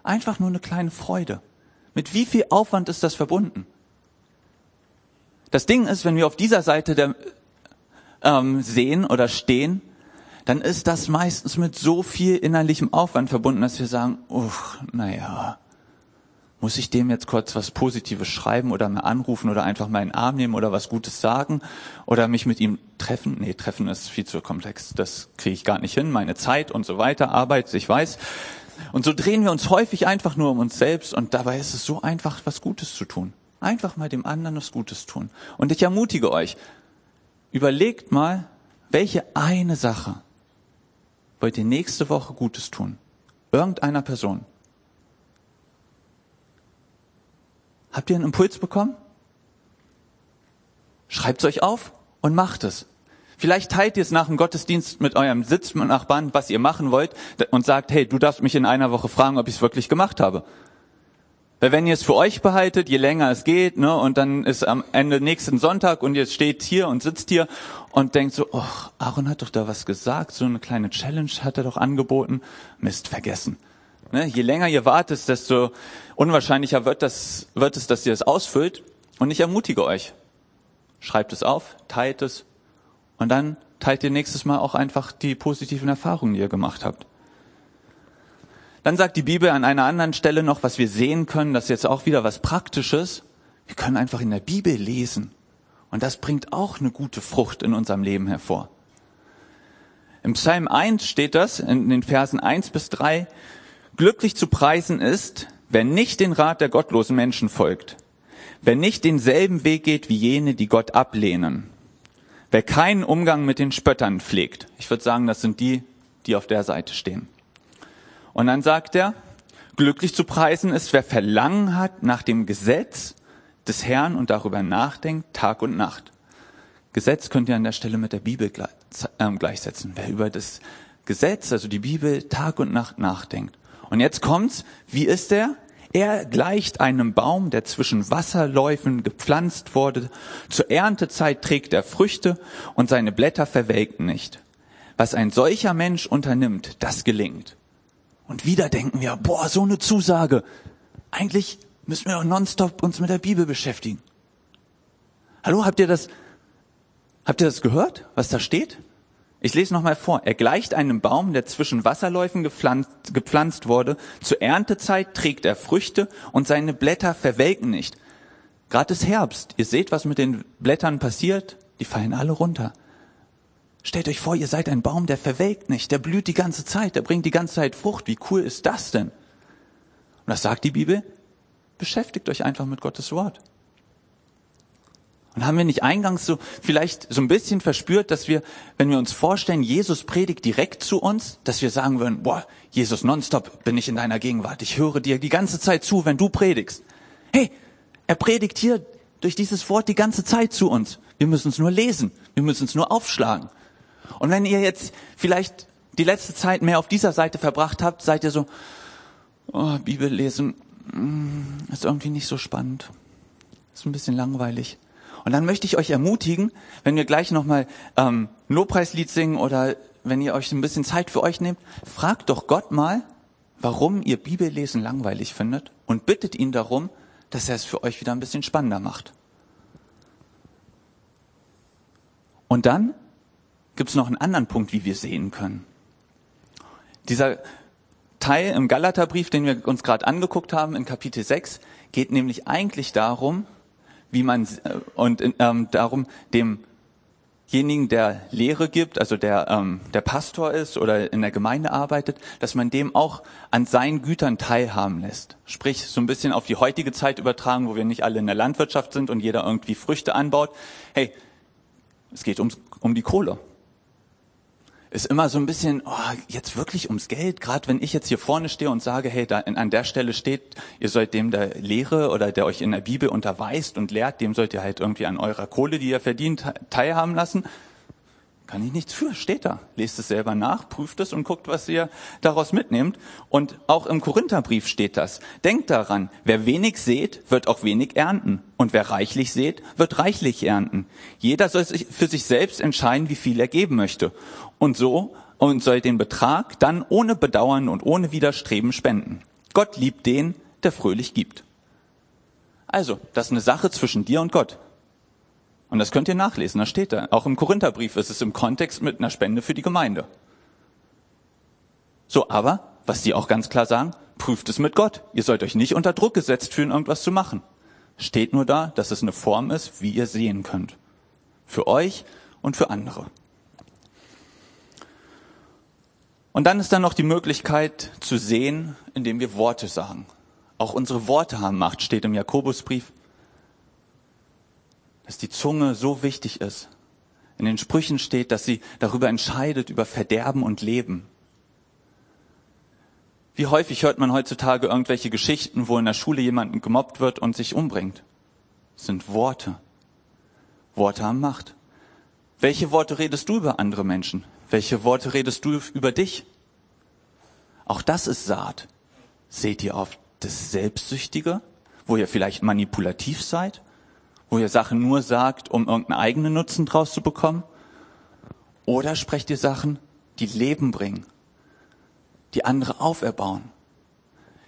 Einfach nur eine kleine Freude. Mit wie viel Aufwand ist das verbunden? Das Ding ist, wenn wir auf dieser Seite der, ähm, sehen oder stehen, dann ist das meistens mit so viel innerlichem Aufwand verbunden, dass wir sagen, uff, naja, muss ich dem jetzt kurz was Positives schreiben oder mal anrufen oder einfach mal in den Arm nehmen oder was Gutes sagen oder mich mit ihm treffen? Nee, treffen ist viel zu komplex. Das kriege ich gar nicht hin. Meine Zeit und so weiter, Arbeit, ich weiß. Und so drehen wir uns häufig einfach nur um uns selbst und dabei ist es so einfach, was Gutes zu tun. Einfach mal dem anderen was Gutes tun. Und ich ermutige euch, überlegt mal, welche eine Sache wollt ihr nächste Woche Gutes tun? Irgendeiner Person. Habt ihr einen Impuls bekommen? Schreibt es euch auf und macht es. Vielleicht teilt ihr es nach dem Gottesdienst mit eurem Sitznachbarn, was ihr machen wollt, und sagt, hey, du darfst mich in einer Woche fragen, ob ich es wirklich gemacht habe. Weil wenn ihr es für euch behaltet, je länger es geht, ne, und dann ist am Ende nächsten Sonntag und ihr steht hier und sitzt hier und denkt so, oh, Aaron hat doch da was gesagt, so eine kleine Challenge hat er doch angeboten. Mist, vergessen. Ne, je länger ihr wartet, desto unwahrscheinlicher wird, das, wird es, dass ihr es ausfüllt. Und ich ermutige euch. Schreibt es auf, teilt es und dann teilt ihr nächstes Mal auch einfach die positiven Erfahrungen, die ihr gemacht habt. Dann sagt die Bibel an einer anderen Stelle noch, was wir sehen können, das ist jetzt auch wieder was Praktisches. Wir können einfach in der Bibel lesen. Und das bringt auch eine gute Frucht in unserem Leben hervor. Im Psalm 1 steht das, in den Versen 1 bis 3, glücklich zu preisen ist, wer nicht den Rat der gottlosen Menschen folgt, wer nicht denselben Weg geht wie jene, die Gott ablehnen, wer keinen Umgang mit den Spöttern pflegt. Ich würde sagen, das sind die, die auf der Seite stehen. Und dann sagt er, glücklich zu preisen ist, wer Verlangen hat nach dem Gesetz des Herrn und darüber nachdenkt, Tag und Nacht. Gesetz könnt ihr an der Stelle mit der Bibel ähm, gleichsetzen. Wer über das Gesetz, also die Bibel, Tag und Nacht nachdenkt. Und jetzt kommt's, wie ist er? Er gleicht einem Baum, der zwischen Wasserläufen gepflanzt wurde. Zur Erntezeit trägt er Früchte und seine Blätter verwelken nicht. Was ein solcher Mensch unternimmt, das gelingt. Und wieder denken wir, boah, so eine Zusage. Eigentlich müssen wir doch nonstop uns mit der Bibel beschäftigen. Hallo, habt ihr das, habt ihr das gehört, was da steht? Ich lese nochmal vor. Er gleicht einem Baum, der zwischen Wasserläufen gepflanzt, gepflanzt wurde. Zur Erntezeit trägt er Früchte und seine Blätter verwelken nicht. Gerade ist Herbst. Ihr seht, was mit den Blättern passiert. Die fallen alle runter. Stellt euch vor, ihr seid ein Baum, der verwelkt nicht, der blüht die ganze Zeit, der bringt die ganze Zeit Frucht. Wie cool ist das denn? Und was sagt die Bibel? Beschäftigt euch einfach mit Gottes Wort. Und haben wir nicht eingangs so vielleicht so ein bisschen verspürt, dass wir, wenn wir uns vorstellen, Jesus predigt direkt zu uns, dass wir sagen würden, boah, Jesus, nonstop bin ich in deiner Gegenwart. Ich höre dir die ganze Zeit zu, wenn du predigst. Hey, er predigt hier durch dieses Wort die ganze Zeit zu uns. Wir müssen es nur lesen. Wir müssen es nur aufschlagen. Und wenn ihr jetzt vielleicht die letzte Zeit mehr auf dieser Seite verbracht habt, seid ihr so, oh, Bibel lesen mm, ist irgendwie nicht so spannend. Ist ein bisschen langweilig. Und dann möchte ich euch ermutigen, wenn wir gleich nochmal ähm, Lobpreislied singen oder wenn ihr euch ein bisschen Zeit für euch nehmt, fragt doch Gott mal, warum ihr Bibellesen langweilig findet und bittet ihn darum, dass er es für euch wieder ein bisschen spannender macht. Und dann gibt es noch einen anderen Punkt, wie wir sehen können. Dieser Teil im Galaterbrief, den wir uns gerade angeguckt haben, in Kapitel 6, geht nämlich eigentlich darum, wie man äh, und ähm, darum, demjenigen, der Lehre gibt, also der ähm, der Pastor ist oder in der Gemeinde arbeitet, dass man dem auch an seinen Gütern teilhaben lässt. Sprich, so ein bisschen auf die heutige Zeit übertragen, wo wir nicht alle in der Landwirtschaft sind und jeder irgendwie Früchte anbaut. Hey, es geht ums, um die Kohle ist immer so ein bisschen, oh, jetzt wirklich ums Geld, gerade wenn ich jetzt hier vorne stehe und sage, hey, da an der Stelle steht, ihr sollt dem der Lehre oder der euch in der Bibel unterweist und lehrt, dem sollt ihr halt irgendwie an eurer Kohle, die ihr verdient, teilhaben lassen. Kann ich nichts für, steht da. Lest es selber nach, prüft es und guckt, was ihr daraus mitnehmt. Und auch im Korintherbrief steht das. Denkt daran, wer wenig sät, wird auch wenig ernten. Und wer reichlich sät, wird reichlich ernten. Jeder soll sich für sich selbst entscheiden, wie viel er geben möchte. Und so, und soll den Betrag dann ohne Bedauern und ohne Widerstreben spenden. Gott liebt den, der fröhlich gibt. Also, das ist eine Sache zwischen dir und Gott. Und das könnt ihr nachlesen, da steht da. Auch im Korintherbrief ist es im Kontext mit einer Spende für die Gemeinde. So, aber, was die auch ganz klar sagen, prüft es mit Gott. Ihr sollt euch nicht unter Druck gesetzt fühlen, irgendwas zu machen. Steht nur da, dass es eine Form ist, wie ihr sehen könnt. Für euch und für andere. Und dann ist da noch die Möglichkeit zu sehen, indem wir Worte sagen. Auch unsere Worte haben Macht, steht im Jakobusbrief dass die Zunge so wichtig ist. In den Sprüchen steht, dass sie darüber entscheidet, über Verderben und Leben. Wie häufig hört man heutzutage irgendwelche Geschichten, wo in der Schule jemand gemobbt wird und sich umbringt? Das sind Worte. Worte haben Macht. Welche Worte redest du über andere Menschen? Welche Worte redest du über dich? Auch das ist Saat. Seht ihr auf das Selbstsüchtige, wo ihr vielleicht manipulativ seid, wo ihr Sachen nur sagt, um irgendeinen eigenen Nutzen draus zu bekommen? Oder sprecht ihr Sachen, die Leben bringen, die andere auferbauen?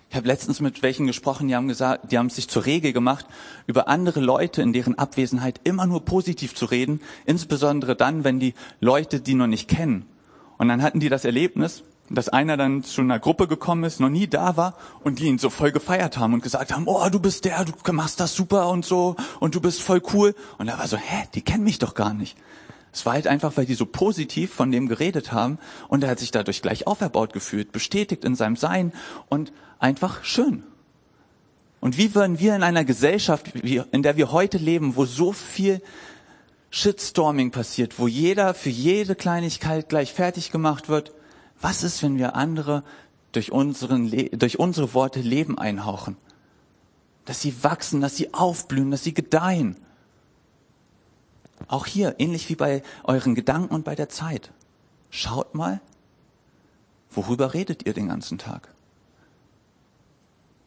Ich habe letztens mit welchen gesprochen, die haben gesagt, die haben sich zur Regel gemacht, über andere Leute in deren Abwesenheit immer nur positiv zu reden, insbesondere dann, wenn die Leute die noch nicht kennen. Und dann hatten die das Erlebnis, dass einer dann zu einer Gruppe gekommen ist, noch nie da war und die ihn so voll gefeiert haben und gesagt haben, oh, du bist der, du machst das super und so und du bist voll cool. Und er war so, hä, die kennen mich doch gar nicht. Es war halt einfach, weil die so positiv von dem geredet haben und er hat sich dadurch gleich auferbaut gefühlt, bestätigt in seinem Sein und einfach schön. Und wie würden wir in einer Gesellschaft, in der wir heute leben, wo so viel Shitstorming passiert, wo jeder für jede Kleinigkeit gleich fertig gemacht wird, was ist, wenn wir andere durch, unseren, durch unsere Worte Leben einhauchen? Dass sie wachsen, dass sie aufblühen, dass sie gedeihen. Auch hier, ähnlich wie bei euren Gedanken und bei der Zeit. Schaut mal, worüber redet ihr den ganzen Tag?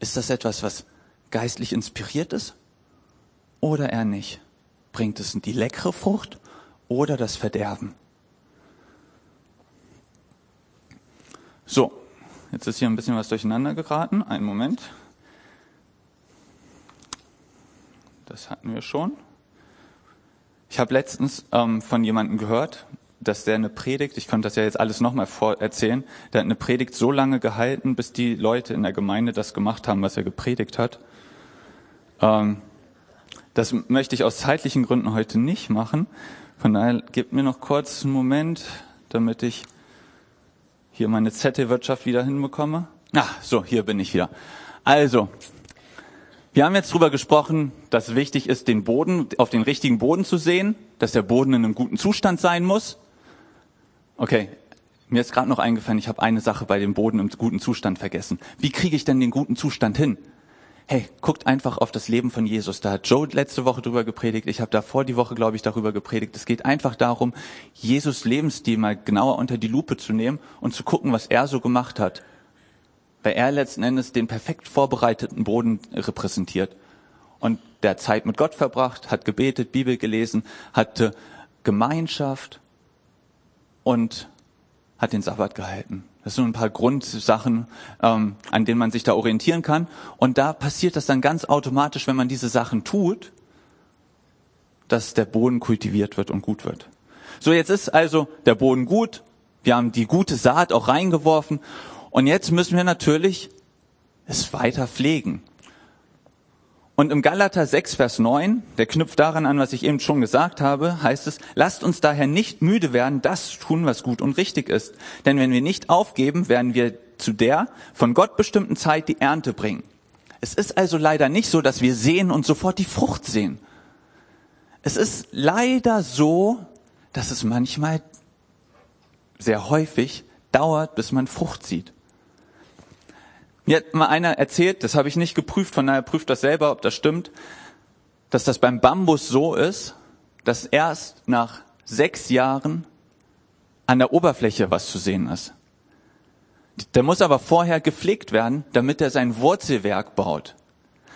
Ist das etwas, was geistlich inspiriert ist? Oder eher nicht? Bringt es die leckere Frucht oder das Verderben? So, jetzt ist hier ein bisschen was durcheinander geraten. Einen Moment. Das hatten wir schon. Ich habe letztens ähm, von jemandem gehört, dass der eine Predigt, ich könnte das ja jetzt alles nochmal erzählen, der hat eine Predigt so lange gehalten, bis die Leute in der Gemeinde das gemacht haben, was er gepredigt hat. Ähm, das möchte ich aus zeitlichen Gründen heute nicht machen. Von daher gebt mir noch kurz einen Moment, damit ich hier meine Zettelwirtschaft wieder hinbekomme. Ah, so, hier bin ich wieder. Also, wir haben jetzt drüber gesprochen, dass wichtig ist, den Boden auf den richtigen Boden zu sehen, dass der Boden in einem guten Zustand sein muss. Okay, mir ist gerade noch eingefallen, ich habe eine Sache bei dem Boden im guten Zustand vergessen. Wie kriege ich denn den guten Zustand hin? Hey, guckt einfach auf das Leben von Jesus. Da hat Joe letzte Woche drüber gepredigt. Ich habe davor die Woche, glaube ich, darüber gepredigt. Es geht einfach darum, Jesus Lebensstil mal genauer unter die Lupe zu nehmen und zu gucken, was er so gemacht hat. Weil er letzten Endes den perfekt vorbereiteten Boden repräsentiert. Und der Zeit mit Gott verbracht, hat gebetet, Bibel gelesen, hatte Gemeinschaft, und hat den Sabbat gehalten. Das sind ein paar Grundsachen, ähm, an denen man sich da orientieren kann. Und da passiert das dann ganz automatisch, wenn man diese Sachen tut, dass der Boden kultiviert wird und gut wird. So, jetzt ist also der Boden gut. Wir haben die gute Saat auch reingeworfen. Und jetzt müssen wir natürlich es weiter pflegen. Und im Galater 6, Vers 9, der knüpft daran an, was ich eben schon gesagt habe, heißt es, lasst uns daher nicht müde werden, das tun, was gut und richtig ist. Denn wenn wir nicht aufgeben, werden wir zu der von Gott bestimmten Zeit die Ernte bringen. Es ist also leider nicht so, dass wir sehen und sofort die Frucht sehen. Es ist leider so, dass es manchmal sehr häufig dauert, bis man Frucht sieht. Mir hat mal einer erzählt, das habe ich nicht geprüft, von daher prüft das selber, ob das stimmt, dass das beim Bambus so ist, dass erst nach sechs Jahren an der Oberfläche was zu sehen ist. Der muss aber vorher gepflegt werden, damit er sein Wurzelwerk baut.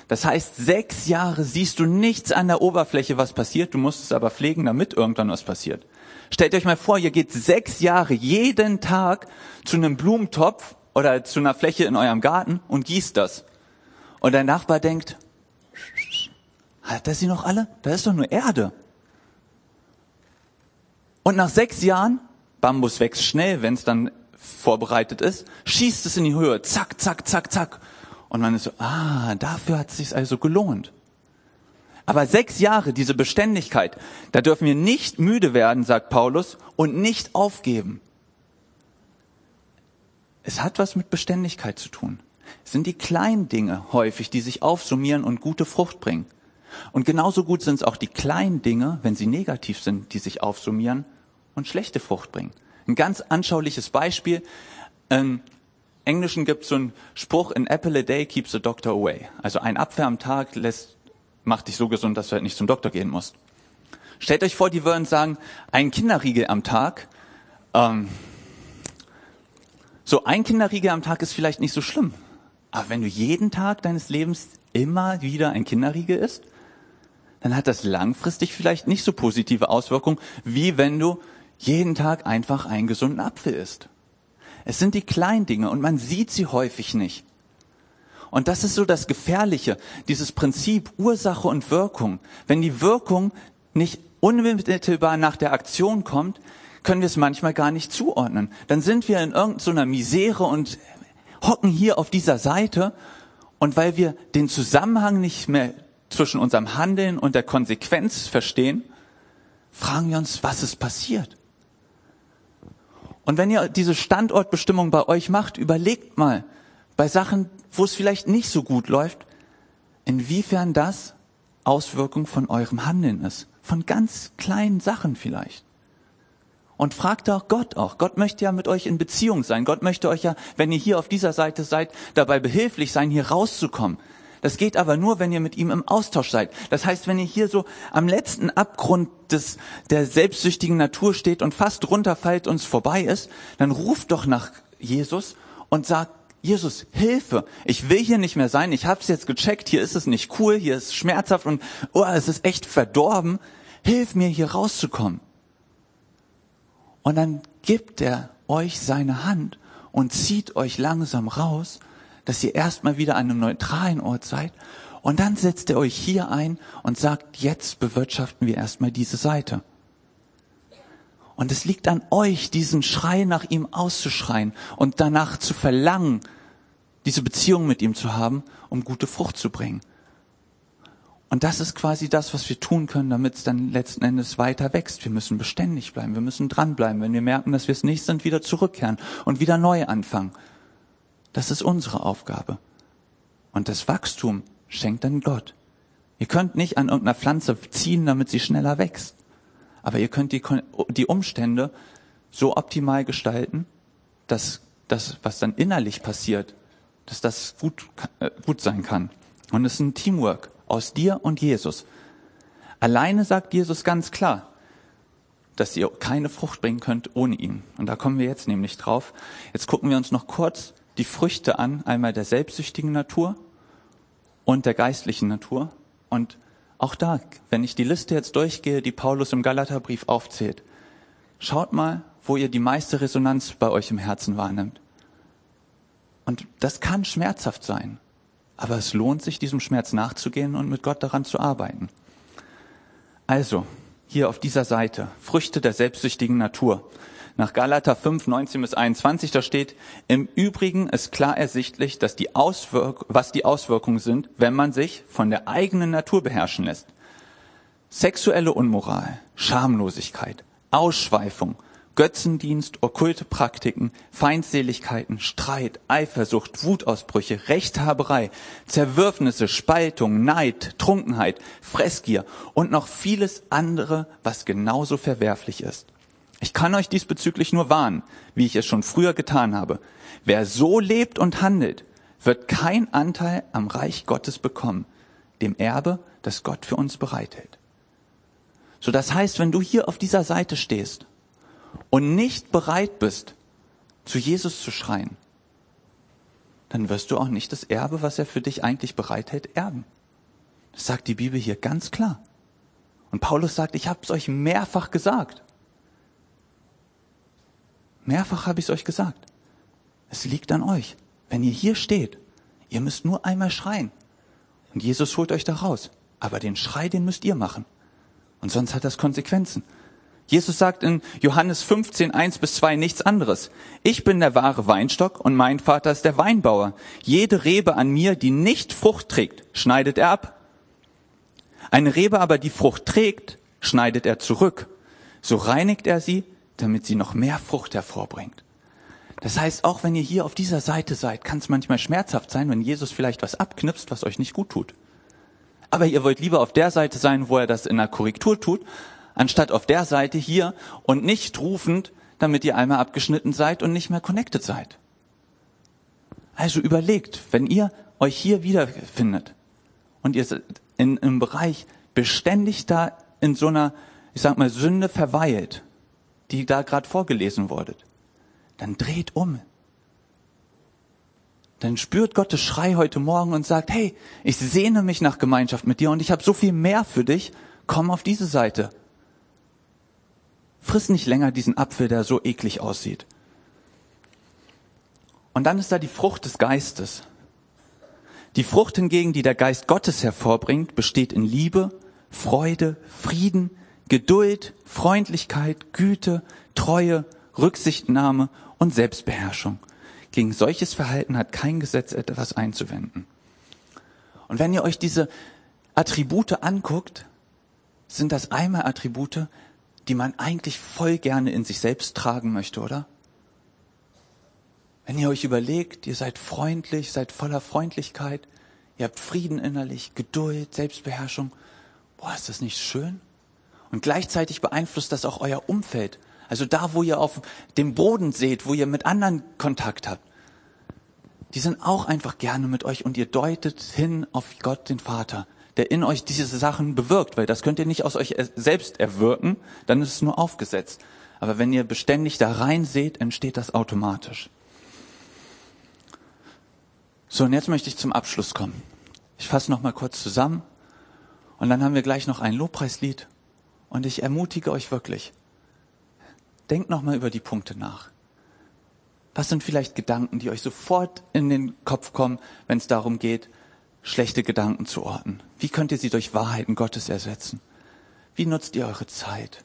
Das heißt, sechs Jahre siehst du nichts an der Oberfläche, was passiert, du musst es aber pflegen, damit irgendwann was passiert. Stellt euch mal vor, ihr geht sechs Jahre jeden Tag zu einem Blumentopf oder zu einer Fläche in eurem Garten und gießt das. Und dein Nachbar denkt, hat er sie noch alle? Da ist doch nur Erde. Und nach sechs Jahren, Bambus wächst schnell, wenn es dann vorbereitet ist, schießt es in die Höhe, zack, zack, zack, zack. Und man ist so, ah, dafür hat es sich also gelohnt. Aber sechs Jahre, diese Beständigkeit, da dürfen wir nicht müde werden, sagt Paulus, und nicht aufgeben. Es hat was mit Beständigkeit zu tun. Es sind die kleinen Dinge häufig, die sich aufsummieren und gute Frucht bringen. Und genauso gut sind es auch die kleinen Dinge, wenn sie negativ sind, die sich aufsummieren und schlechte Frucht bringen. Ein ganz anschauliches Beispiel. Im Englischen gibt es so einen Spruch, an apple a day keeps the doctor away. Also ein Apfel am Tag lässt, macht dich so gesund, dass du halt nicht zum Doktor gehen musst. Stellt euch vor, die würden sagen, ein Kinderriegel am Tag ähm, so ein Kinderriegel am Tag ist vielleicht nicht so schlimm. Aber wenn du jeden Tag deines Lebens immer wieder ein Kinderriegel isst, dann hat das langfristig vielleicht nicht so positive Auswirkungen, wie wenn du jeden Tag einfach einen gesunden Apfel isst. Es sind die kleinen Dinge und man sieht sie häufig nicht. Und das ist so das Gefährliche, dieses Prinzip Ursache und Wirkung. Wenn die Wirkung nicht unmittelbar nach der Aktion kommt, können wir es manchmal gar nicht zuordnen. Dann sind wir in irgendeiner Misere und hocken hier auf dieser Seite und weil wir den Zusammenhang nicht mehr zwischen unserem Handeln und der Konsequenz verstehen, fragen wir uns, was ist passiert? Und wenn ihr diese Standortbestimmung bei euch macht, überlegt mal bei Sachen, wo es vielleicht nicht so gut läuft, inwiefern das Auswirkung von eurem Handeln ist. Von ganz kleinen Sachen vielleicht. Und fragt auch Gott auch. Gott möchte ja mit euch in Beziehung sein. Gott möchte euch ja, wenn ihr hier auf dieser Seite seid, dabei behilflich sein, hier rauszukommen. Das geht aber nur, wenn ihr mit ihm im Austausch seid. Das heißt, wenn ihr hier so am letzten Abgrund des, der selbstsüchtigen Natur steht und fast runterfällt und es vorbei ist, dann ruft doch nach Jesus und sagt, Jesus, Hilfe, ich will hier nicht mehr sein, ich habe es jetzt gecheckt, hier ist es nicht cool, hier ist es schmerzhaft und oh, es ist echt verdorben, hilf mir hier rauszukommen. Und dann gibt er euch seine Hand und zieht euch langsam raus, dass ihr erstmal wieder an einem neutralen Ort seid. Und dann setzt er euch hier ein und sagt, jetzt bewirtschaften wir erstmal diese Seite. Und es liegt an euch, diesen Schrei nach ihm auszuschreien und danach zu verlangen, diese Beziehung mit ihm zu haben, um gute Frucht zu bringen. Und das ist quasi das, was wir tun können, damit es dann letzten Endes weiter wächst. Wir müssen beständig bleiben, wir müssen dranbleiben. Wenn wir merken, dass wir es nicht sind, wieder zurückkehren und wieder neu anfangen. Das ist unsere Aufgabe. Und das Wachstum schenkt dann Gott. Ihr könnt nicht an irgendeiner Pflanze ziehen, damit sie schneller wächst. Aber ihr könnt die, die Umstände so optimal gestalten, dass das, was dann innerlich passiert, dass das gut, äh, gut sein kann. Und es ist ein Teamwork aus dir und Jesus. Alleine sagt Jesus ganz klar, dass ihr keine Frucht bringen könnt ohne ihn. Und da kommen wir jetzt nämlich drauf. Jetzt gucken wir uns noch kurz die Früchte an, einmal der selbstsüchtigen Natur und der geistlichen Natur. Und auch da, wenn ich die Liste jetzt durchgehe, die Paulus im Galaterbrief aufzählt, schaut mal, wo ihr die meiste Resonanz bei euch im Herzen wahrnimmt. Und das kann schmerzhaft sein. Aber es lohnt sich, diesem Schmerz nachzugehen und mit Gott daran zu arbeiten. Also, hier auf dieser Seite, Früchte der selbstsüchtigen Natur. Nach Galater 5, 19 bis 21, da steht, im Übrigen ist klar ersichtlich, dass die Auswirk was die Auswirkungen sind, wenn man sich von der eigenen Natur beherrschen lässt. Sexuelle Unmoral, Schamlosigkeit, Ausschweifung, Götzendienst, okkulte Praktiken, Feindseligkeiten, Streit, Eifersucht, Wutausbrüche, Rechthaberei, Zerwürfnisse, Spaltung, Neid, Trunkenheit, Fressgier und noch vieles andere, was genauso verwerflich ist. Ich kann euch diesbezüglich nur warnen, wie ich es schon früher getan habe. Wer so lebt und handelt, wird kein Anteil am Reich Gottes bekommen, dem Erbe, das Gott für uns bereithält. So das heißt, wenn du hier auf dieser Seite stehst und nicht bereit bist, zu Jesus zu schreien, dann wirst du auch nicht das Erbe, was er für dich eigentlich bereithält, erben. Das sagt die Bibel hier ganz klar. Und Paulus sagt, ich habe es euch mehrfach gesagt. Mehrfach habe ich es euch gesagt. Es liegt an euch. Wenn ihr hier steht, ihr müsst nur einmal schreien. Und Jesus holt euch da raus. Aber den Schrei, den müsst ihr machen. Und sonst hat das Konsequenzen. Jesus sagt in Johannes 15, 1 bis 2 nichts anderes. Ich bin der wahre Weinstock und mein Vater ist der Weinbauer. Jede Rebe an mir, die nicht Frucht trägt, schneidet er ab. Eine Rebe aber, die Frucht trägt, schneidet er zurück. So reinigt er sie, damit sie noch mehr Frucht hervorbringt. Das heißt, auch wenn ihr hier auf dieser Seite seid, kann es manchmal schmerzhaft sein, wenn Jesus vielleicht was abknipst, was euch nicht gut tut. Aber ihr wollt lieber auf der Seite sein, wo er das in der Korrektur tut, anstatt auf der Seite hier und nicht rufend, damit ihr einmal abgeschnitten seid und nicht mehr connected seid. Also überlegt, wenn ihr euch hier wiederfindet und ihr in einem Bereich beständig da in so einer, ich sag mal, Sünde verweilt, die da gerade vorgelesen wurde, dann dreht um. dann spürt Gottes Schrei heute Morgen und sagt, hey, ich sehne mich nach Gemeinschaft mit dir und ich habe so viel mehr für dich, komm auf diese Seite. Friss nicht länger diesen Apfel, der so eklig aussieht. Und dann ist da die Frucht des Geistes. Die Frucht hingegen, die der Geist Gottes hervorbringt, besteht in Liebe, Freude, Frieden, Geduld, Freundlichkeit, Güte, Treue, Rücksichtnahme und Selbstbeherrschung. Gegen solches Verhalten hat kein Gesetz etwas einzuwenden. Und wenn ihr euch diese Attribute anguckt, sind das einmal Attribute, die man eigentlich voll gerne in sich selbst tragen möchte, oder? Wenn ihr euch überlegt, ihr seid freundlich, seid voller Freundlichkeit, ihr habt Frieden innerlich, Geduld, Selbstbeherrschung, boah, ist das nicht schön? Und gleichzeitig beeinflusst das auch euer Umfeld. Also da, wo ihr auf dem Boden seht, wo ihr mit anderen Kontakt habt. Die sind auch einfach gerne mit euch und ihr deutet hin auf Gott, den Vater, der in euch diese Sachen bewirkt, weil das könnt ihr nicht aus euch selbst erwirken, dann ist es nur aufgesetzt. Aber wenn ihr beständig da rein seht, entsteht das automatisch. So, und jetzt möchte ich zum Abschluss kommen. Ich fasse noch mal kurz zusammen und dann haben wir gleich noch ein Lobpreislied und ich ermutige euch wirklich, denkt noch mal über die Punkte nach. Was sind vielleicht Gedanken, die euch sofort in den Kopf kommen, wenn es darum geht, schlechte Gedanken zu orten? Wie könnt ihr sie durch Wahrheiten Gottes ersetzen? Wie nutzt ihr eure Zeit?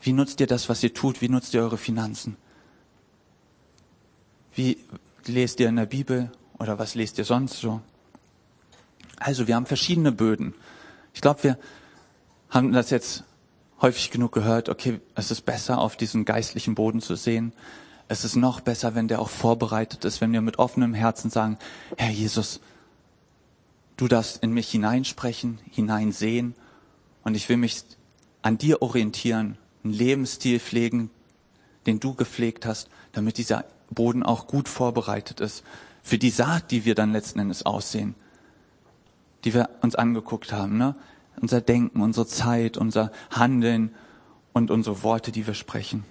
Wie nutzt ihr das, was ihr tut? Wie nutzt ihr eure Finanzen? Wie lest ihr in der Bibel oder was lest ihr sonst so? Also, wir haben verschiedene Böden. Ich glaube, wir haben das jetzt häufig genug gehört, okay, es ist besser, auf diesen geistlichen Boden zu sehen. Es ist noch besser, wenn der auch vorbereitet ist, wenn wir mit offenem Herzen sagen, Herr Jesus, du darfst in mich hineinsprechen, hineinsehen und ich will mich an dir orientieren, einen Lebensstil pflegen, den du gepflegt hast, damit dieser Boden auch gut vorbereitet ist für die Saat, die wir dann letzten Endes aussehen, die wir uns angeguckt haben. Ne? Unser Denken, unsere Zeit, unser Handeln und unsere Worte, die wir sprechen.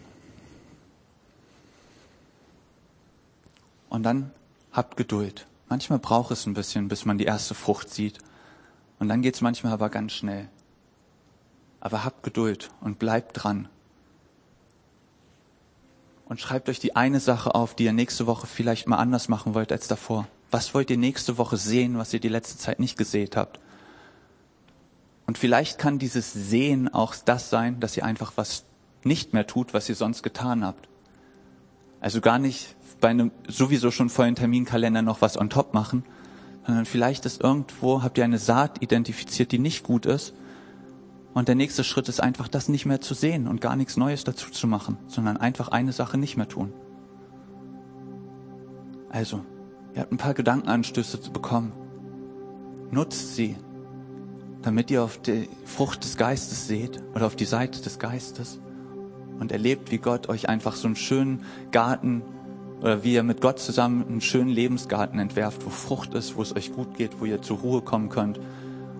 Und dann habt Geduld. Manchmal braucht es ein bisschen, bis man die erste Frucht sieht. Und dann geht es manchmal aber ganz schnell. Aber habt Geduld und bleibt dran und schreibt euch die eine Sache auf, die ihr nächste Woche vielleicht mal anders machen wollt als davor. Was wollt ihr nächste Woche sehen, was ihr die letzte Zeit nicht gesehen habt? Und vielleicht kann dieses Sehen auch das sein, dass ihr einfach was nicht mehr tut, was ihr sonst getan habt. Also gar nicht bei einem sowieso schon vollen Terminkalender noch was on top machen, sondern vielleicht ist irgendwo, habt ihr eine Saat identifiziert, die nicht gut ist und der nächste Schritt ist einfach, das nicht mehr zu sehen und gar nichts Neues dazu zu machen, sondern einfach eine Sache nicht mehr tun. Also, ihr habt ein paar Gedankenanstöße zu bekommen. Nutzt sie, damit ihr auf die Frucht des Geistes seht oder auf die Seite des Geistes und erlebt, wie Gott euch einfach so einen schönen Garten oder wie ihr mit Gott zusammen einen schönen Lebensgarten entwerft, wo Frucht ist, wo es euch gut geht, wo ihr zur Ruhe kommen könnt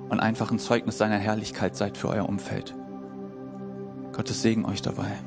und einfach ein Zeugnis seiner Herrlichkeit seid für euer Umfeld. Gottes Segen euch dabei.